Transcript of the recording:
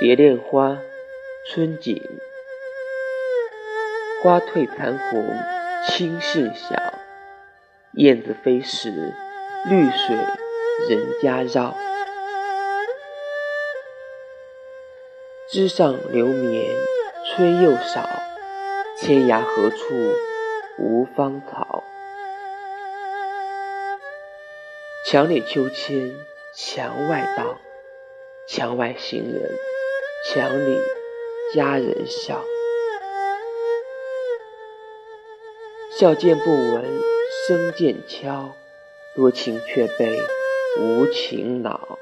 蝶恋花，春景。花褪残红，青杏小。燕子飞时，绿水人家绕。枝上流绵，吹又少。天涯何处无芳草？墙里秋千墙外道，墙外行人，墙里佳人笑。笑渐不闻声渐悄，多情却被无情恼。